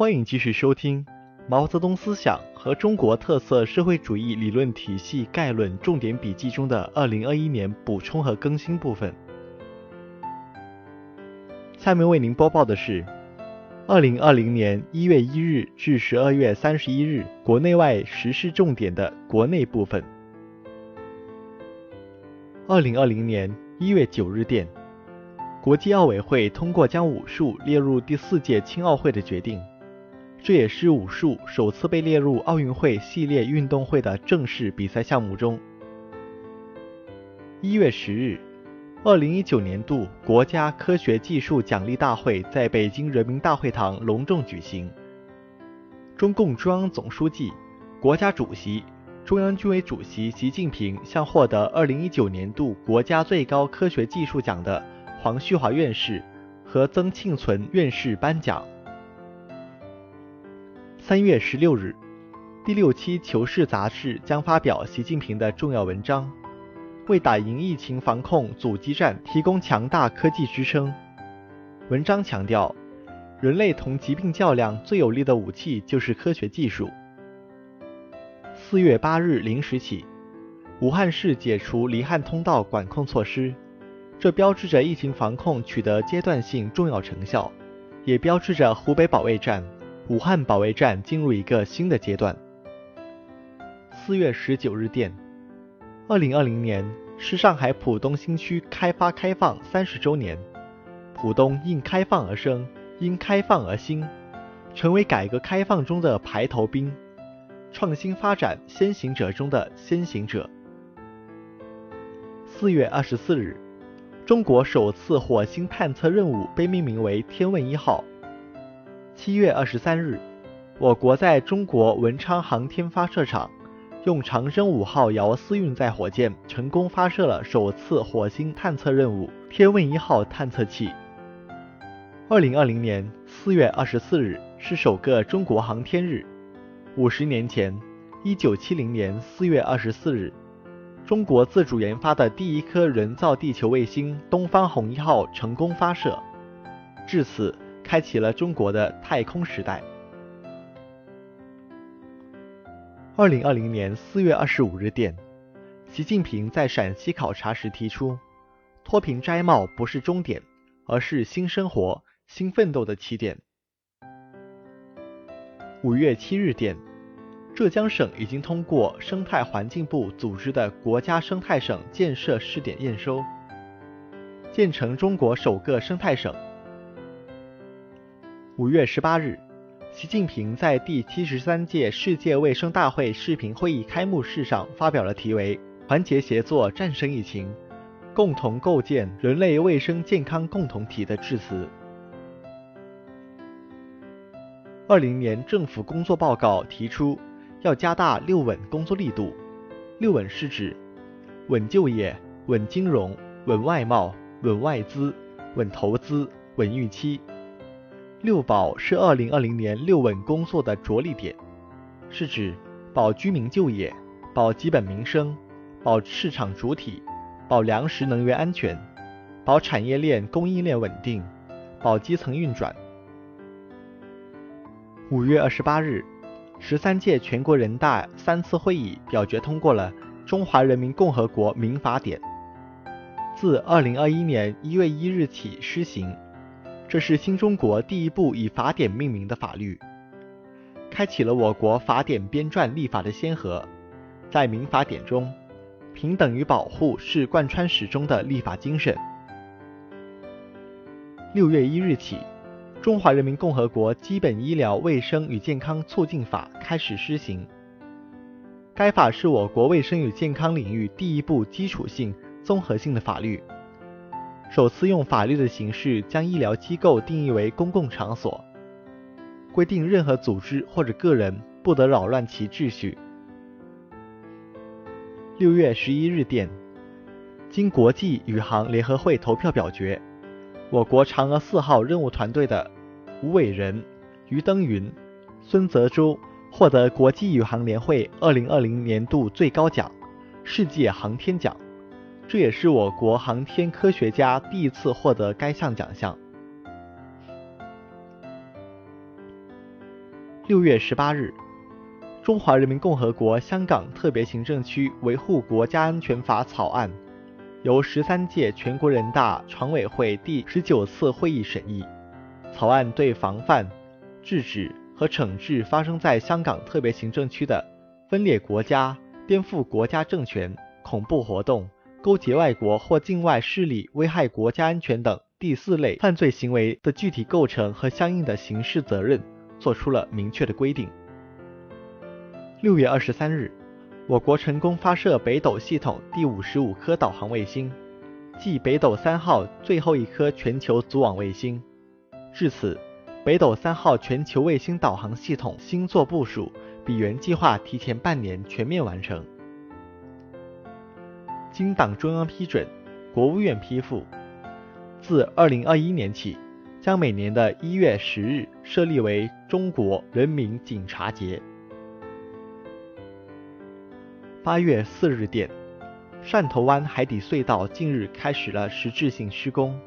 欢迎继续收听《毛泽东思想和中国特色社会主义理论体系概论重点笔记》中的二零二一年补充和更新部分。下面为您播报的是二零二零年一月一日至十二月三十一日国内外时事重点的国内部分。二零二零年一月九日电，国际奥委会通过将武术列入第四届青奥会的决定。这也是武术首次被列入奥运会系列运动会的正式比赛项目中。一月十日，二零一九年度国家科学技术奖励大会在北京人民大会堂隆重举行。中共中央总书记、国家主席、中央军委主席习近平向获得二零一九年度国家最高科学技术奖的黄旭华院士和曾庆存院士颁奖。三月十六日，第六期《求是》杂志将发表习近平的重要文章，为打赢疫情防控阻击战提供强大科技支撑。文章强调，人类同疾病较量最有力的武器就是科学技术。四月八日零时起，武汉市解除离汉通道管控措施，这标志着疫情防控取得阶段性重要成效，也标志着湖北保卫战。武汉保卫战进入一个新的阶段。四月十九日电，二零二零年是上海浦东新区开发开放三十周年，浦东因开放而生，因开放而兴，成为改革开放中的排头兵，创新发展先行者中的先行者。四月二十四日，中国首次火星探测任务被命名为“天问一号”。七月二十三日，我国在中国文昌航天发射场用长征五号遥四运载火箭成功发射了首次火星探测任务“天问一号”探测器。二零二零年四月二十四日是首个中国航天日。五十年前，一九七零年四月二十四日，中国自主研发的第一颗人造地球卫星“东方红一号”成功发射。至此。开启了中国的太空时代。二零二零年四月二十五日电，习近平在陕西考察时提出，脱贫摘帽不是终点，而是新生活、新奋斗的起点。五月七日电，浙江省已经通过生态环境部组织的国家生态省建设试点验收，建成中国首个生态省。五月十八日，习近平在第七十三届世界卫生大会视频会议开幕式上发表了题为“团结协作战胜疫情，共同构建人类卫生健康共同体”的致辞。二零年政府工作报告提出，要加大“六稳”工作力度。六稳是指稳就业、稳金融、稳外贸、稳外资、稳投资、稳预期。六保是二零二零年六稳工作的着力点，是指保居民就业、保基本民生、保市场主体、保粮食能源安全、保产业链供应链稳定、保基层运转。五月二十八日，十三届全国人大三次会议表决通过了《中华人民共和国民法典》，自二零二一年一月一日起施行。这是新中国第一部以法典命名的法律，开启了我国法典编撰立法的先河。在民法典中，平等与保护是贯穿始终的立法精神。六月一日起，《中华人民共和国基本医疗卫生与健康促进法》开始施行。该法是我国卫生与健康领域第一部基础性、综合性的法律。首次用法律的形式将医疗机构定义为公共场所，规定任何组织或者个人不得扰乱其秩序。六月十一日电，经国际宇航联合会投票表决，我国嫦娥四号任务团队的吴伟仁、于登云、孙泽洲获得国际宇航联会二零二零年度最高奖——世界航天奖。这也是我国航天科学家第一次获得该项奖项。六月十八日，《中华人民共和国香港特别行政区维护国家安全法》草案由十三届全国人大常委会第十九次会议审议。草案对防范、制止和惩治发生在香港特别行政区的分裂国家、颠覆国家政权、恐怖活动、勾结外国或境外势力危害国家安全等第四类犯罪行为的具体构成和相应的刑事责任作出了明确的规定。六月二十三日，我国成功发射北斗系统第五十五颗导航卫星，即北斗三号最后一颗全球组网卫星。至此，北斗三号全球卫星导航系统星座部署比原计划提前半年全面完成。经党中央批准，国务院批复，自二零二一年起，将每年的一月十日设立为中国人民警察节。八月四日电，汕头湾海底隧道近日开始了实质性施工。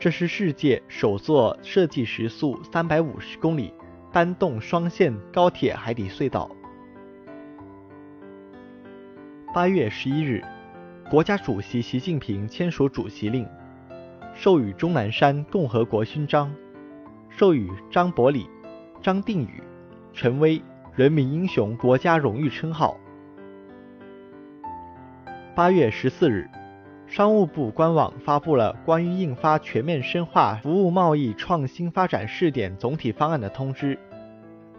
这是世界首座设计时速三百五十公里单洞双线高铁海底隧道。八月十一日，国家主席习近平签署主席令，授予钟南山共和国勋章，授予张伯礼、张定宇、陈薇人民英雄国家荣誉称号。八月十四日。商务部官网发布了关于印发全面深化服务贸易创新发展试点总体方案的通知，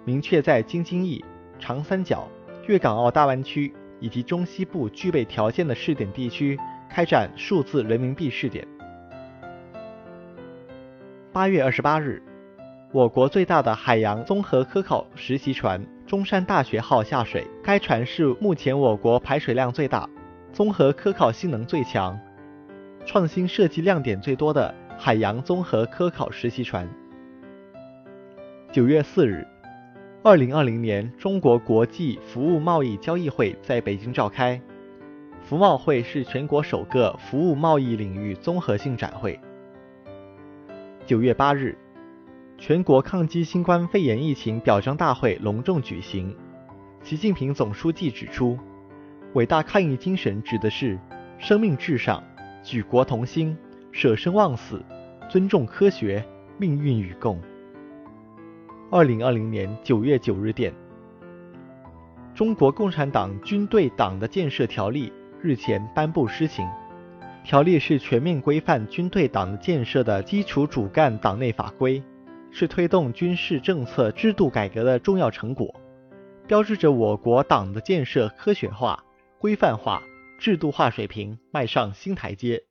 明确在京津冀、长三角、粤港澳大湾区以及中西部具备条件的试点地区开展数字人民币试点。八月二十八日，我国最大的海洋综合科考实习船“中山大学号”下水，该船是目前我国排水量最大。综合科考性能最强、创新设计亮点最多的海洋综合科考实习船。九月四日，二零二零年中国国际服务贸易交易会在北京召开。服贸会是全国首个服务贸易领域综合性展会。九月八日，全国抗击新冠肺炎疫情表彰大会隆重举行。习近平总书记指出。伟大抗疫精神指的是生命至上、举国同心、舍生忘死、尊重科学、命运与共。二零二零年九月九日电，中国共产党军队党的建设条例日前颁布施行。条例是全面规范军队党的建设的基础主干党内法规，是推动军事政策制度改革的重要成果，标志着我国党的建设科学化。规范化、制度化水平迈上新台阶。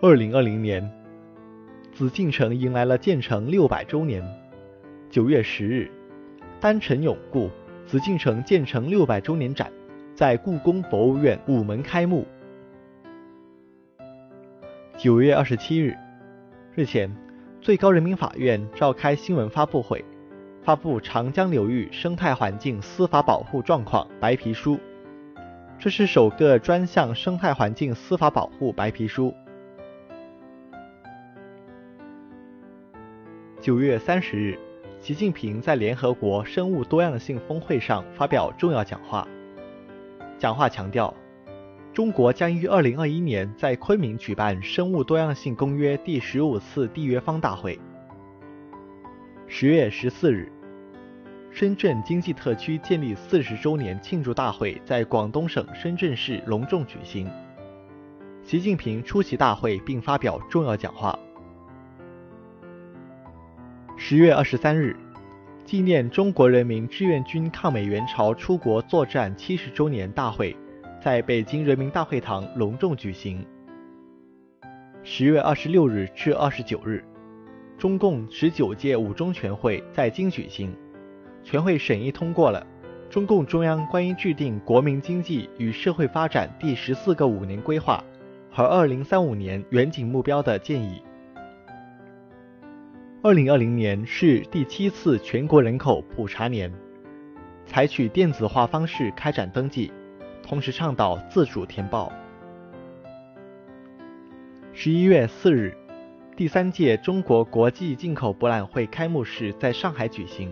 二零二零年，紫禁城迎来了建成六百周年。九月十日，丹城永固紫禁城建成六百周年展在故宫博物院午门开幕。九月二十七日，日前，最高人民法院召开新闻发布会。发布长江流域生态环境司法保护状况白皮书，这是首个专项生态环境司法保护白皮书。九月三十日，习近平在联合国生物多样性峰会上发表重要讲话。讲话强调，中国将于二零二一年在昆明举办《生物多样性公约》第十五次缔约方大会。十月十四日，深圳经济特区建立四十周年庆祝大会在广东省深圳市隆重举行。习近平出席大会并发表重要讲话。十月二十三日，纪念中国人民志愿军抗美援朝出国作战七十周年大会在北京人民大会堂隆重举行。十月二十六日至二十九日。中共十九届五中全会在京举行，全会审议通过了中共中央关于制定国民经济与社会发展第十四个五年规划和二零三五年远景目标的建议。二零二零年是第七次全国人口普查年，采取电子化方式开展登记，同时倡导自主填报。十一月四日。第三届中国国际进口博览会开幕式在上海举行，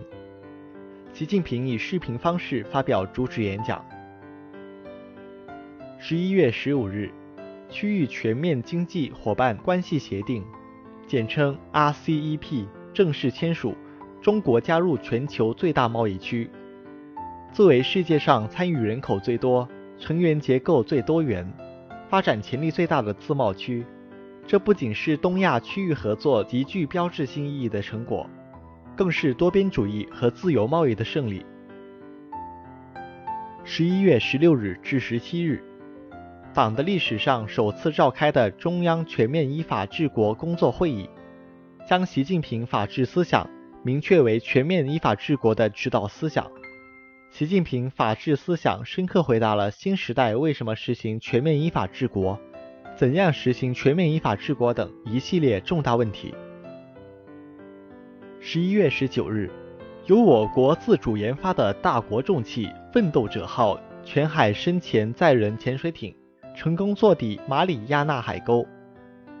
习近平以视频方式发表主旨演讲。十一月十五日，区域全面经济伙伴关系协定，简称 RCEP 正式签署，中国加入全球最大贸易区。作为世界上参与人口最多、成员结构最多元、发展潜力最大的自贸区，这不仅是东亚区域合作极具标志性意义的成果，更是多边主义和自由贸易的胜利。十一月十六日至十七日，党的历史上首次召开的中央全面依法治国工作会议，将习近平法治思想明确为全面依法治国的指导思想。习近平法治思想深刻回答了新时代为什么实行全面依法治国、怎样实行全面依法治国等一系列重大问题。十一月十九日，由我国自主研发的大国重器“奋斗者号”全海深潜载人潜水艇成功坐底马里亚纳海沟，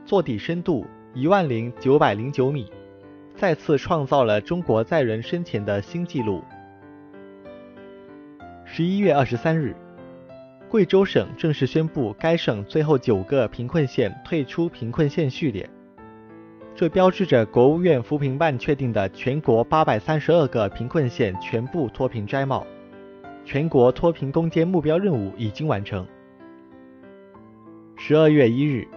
坐底深度一万零九百零九米，再次创造了中国载人深潜的新纪录。十一月二十三日，贵州省正式宣布该省最后九个贫困县退出贫困县序列，这标志着国务院扶贫办确定的全国八百三十二个贫困县全部脱贫摘帽，全国脱贫攻坚目标任务已经完成。十二月一日，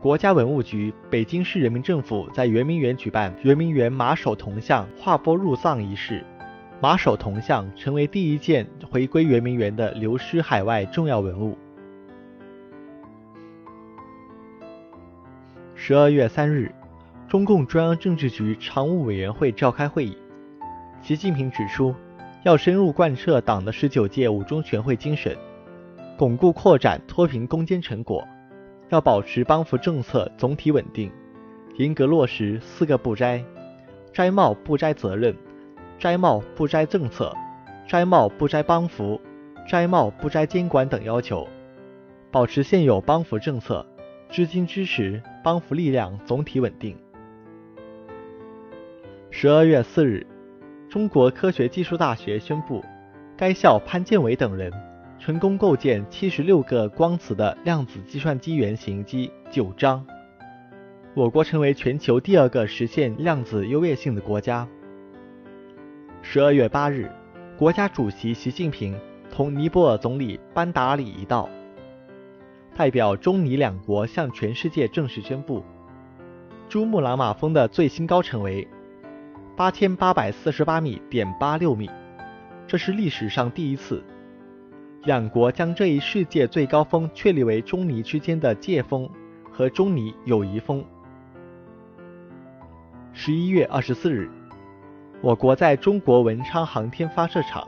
国家文物局、北京市人民政府在圆明园举办圆明园马首铜像划拨入藏仪式。马首铜像成为第一件回归圆明园的流失海外重要文物。十二月三日，中共中央政治局常务委员会召开会议，习近平指出，要深入贯彻党的十九届五中全会精神，巩固扩展脱贫攻坚成果，要保持帮扶政策总体稳定，严格落实四个不摘：摘帽不摘责任。摘帽不摘政策，摘帽不摘帮扶，摘帽不摘监管等要求，保持现有帮扶政策，资金支持帮扶力量总体稳定。十二月四日，中国科学技术大学宣布，该校潘建伟等人成功构建七十六个光磁的量子计算机原型机九章，我国成为全球第二个实现量子优越性的国家。十二月八日，国家主席习近平同尼泊尔总理班达里一道，代表中尼两国向全世界正式宣布，珠穆朗玛峰的最新高程为八千八百四十八米点八六米，这是历史上第一次，两国将这一世界最高峰确立为中尼之间的界峰和中尼友谊峰。十一月二十四日。我国在中国文昌航天发射场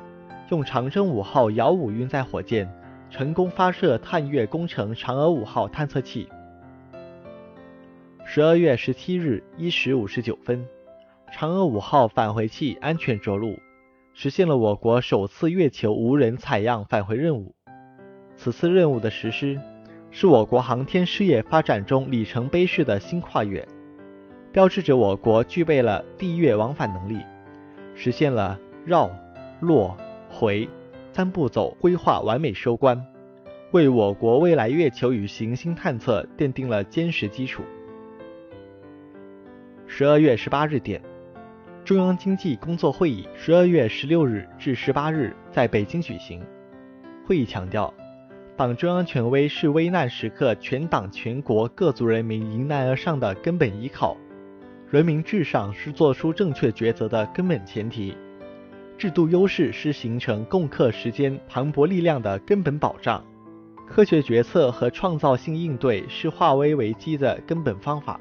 用长征五号遥五运载火箭成功发射探月工程嫦娥五号探测器。十二月十七日一时五十九分，嫦娥五号返回器安全着陆，实现了我国首次月球无人采样返回任务。此次任务的实施，是我国航天事业发展中里程碑式的新跨越，标志着我国具备了地月往返能力。实现了绕、落、回三步走规划完美收官，为我国未来月球与行星探测奠定了坚实基础。十二月十八日电，中央经济工作会议十二月十六日至十八日在北京举行。会议强调，党中央权威是危难时刻全党全国各族人民迎难而上的根本依靠。人民至上是做出正确抉择的根本前提，制度优势是形成共克时间磅礴力量的根本保障，科学决策和创造性应对是化危为机的根本方法，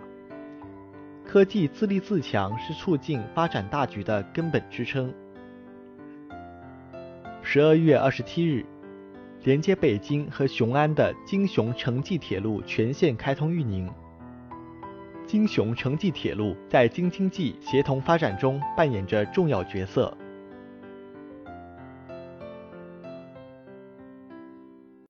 科技自立自强是促进发展大局的根本支撑。十二月二十七日，连接北京和雄安的京雄城际铁路全线开通运营。京雄城际铁路在京津冀协同发展中扮演着重要角色。